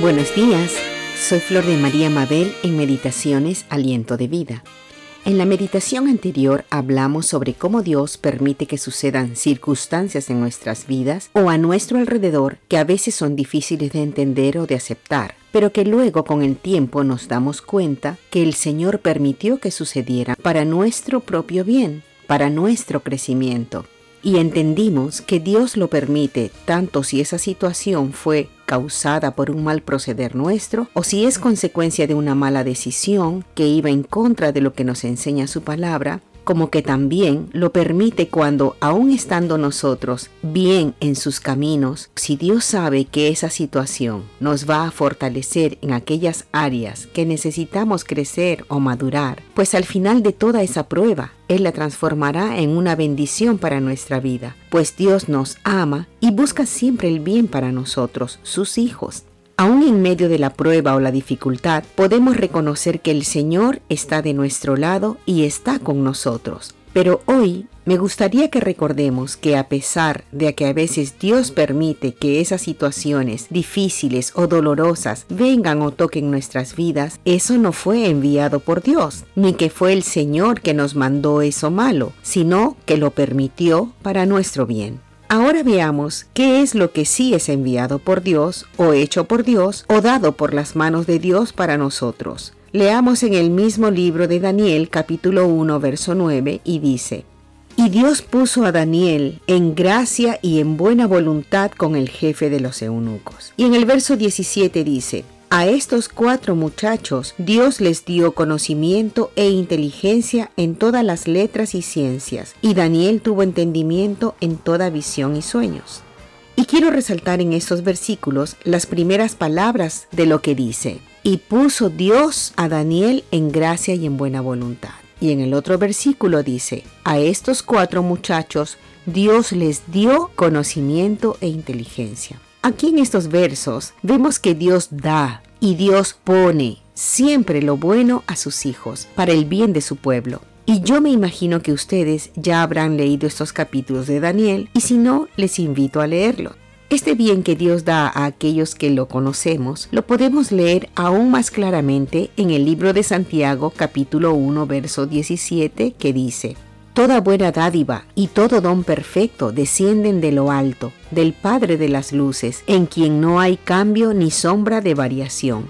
Buenos días, soy Flor de María Mabel en Meditaciones Aliento de Vida. En la meditación anterior hablamos sobre cómo Dios permite que sucedan circunstancias en nuestras vidas o a nuestro alrededor que a veces son difíciles de entender o de aceptar, pero que luego con el tiempo nos damos cuenta que el Señor permitió que sucedieran para nuestro propio bien, para nuestro crecimiento y entendimos que Dios lo permite tanto si esa situación fue causada por un mal proceder nuestro o si es consecuencia de una mala decisión que iba en contra de lo que nos enseña su palabra como que también lo permite cuando, aun estando nosotros bien en sus caminos, si Dios sabe que esa situación nos va a fortalecer en aquellas áreas que necesitamos crecer o madurar, pues al final de toda esa prueba, Él la transformará en una bendición para nuestra vida, pues Dios nos ama y busca siempre el bien para nosotros, sus hijos. Aún en medio de la prueba o la dificultad, podemos reconocer que el Señor está de nuestro lado y está con nosotros. Pero hoy me gustaría que recordemos que a pesar de que a veces Dios permite que esas situaciones difíciles o dolorosas vengan o toquen nuestras vidas, eso no fue enviado por Dios, ni que fue el Señor que nos mandó eso malo, sino que lo permitió para nuestro bien. Ahora veamos qué es lo que sí es enviado por Dios, o hecho por Dios, o dado por las manos de Dios para nosotros. Leamos en el mismo libro de Daniel capítulo 1 verso 9 y dice, Y Dios puso a Daniel en gracia y en buena voluntad con el jefe de los eunucos. Y en el verso 17 dice, a estos cuatro muchachos Dios les dio conocimiento e inteligencia en todas las letras y ciencias, y Daniel tuvo entendimiento en toda visión y sueños. Y quiero resaltar en estos versículos las primeras palabras de lo que dice, y puso Dios a Daniel en gracia y en buena voluntad. Y en el otro versículo dice, a estos cuatro muchachos Dios les dio conocimiento e inteligencia. Aquí en estos versos vemos que Dios da y Dios pone siempre lo bueno a sus hijos para el bien de su pueblo. Y yo me imagino que ustedes ya habrán leído estos capítulos de Daniel y si no, les invito a leerlo. Este bien que Dios da a aquellos que lo conocemos lo podemos leer aún más claramente en el libro de Santiago capítulo 1 verso 17 que dice, Toda buena dádiva y todo don perfecto descienden de lo alto, del Padre de las Luces, en quien no hay cambio ni sombra de variación.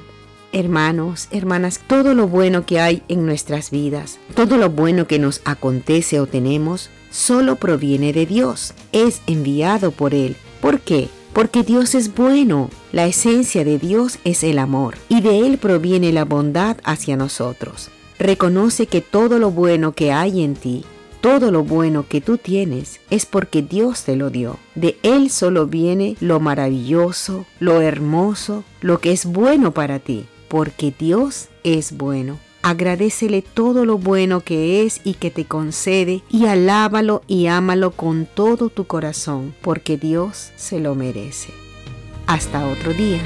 Hermanos, hermanas, todo lo bueno que hay en nuestras vidas, todo lo bueno que nos acontece o tenemos, solo proviene de Dios, es enviado por Él. ¿Por qué? Porque Dios es bueno, la esencia de Dios es el amor, y de Él proviene la bondad hacia nosotros. Reconoce que todo lo bueno que hay en ti todo lo bueno que tú tienes es porque Dios te lo dio. De Él solo viene lo maravilloso, lo hermoso, lo que es bueno para ti, porque Dios es bueno. Agradecele todo lo bueno que es y que te concede y alábalo y ámalo con todo tu corazón, porque Dios se lo merece. Hasta otro día.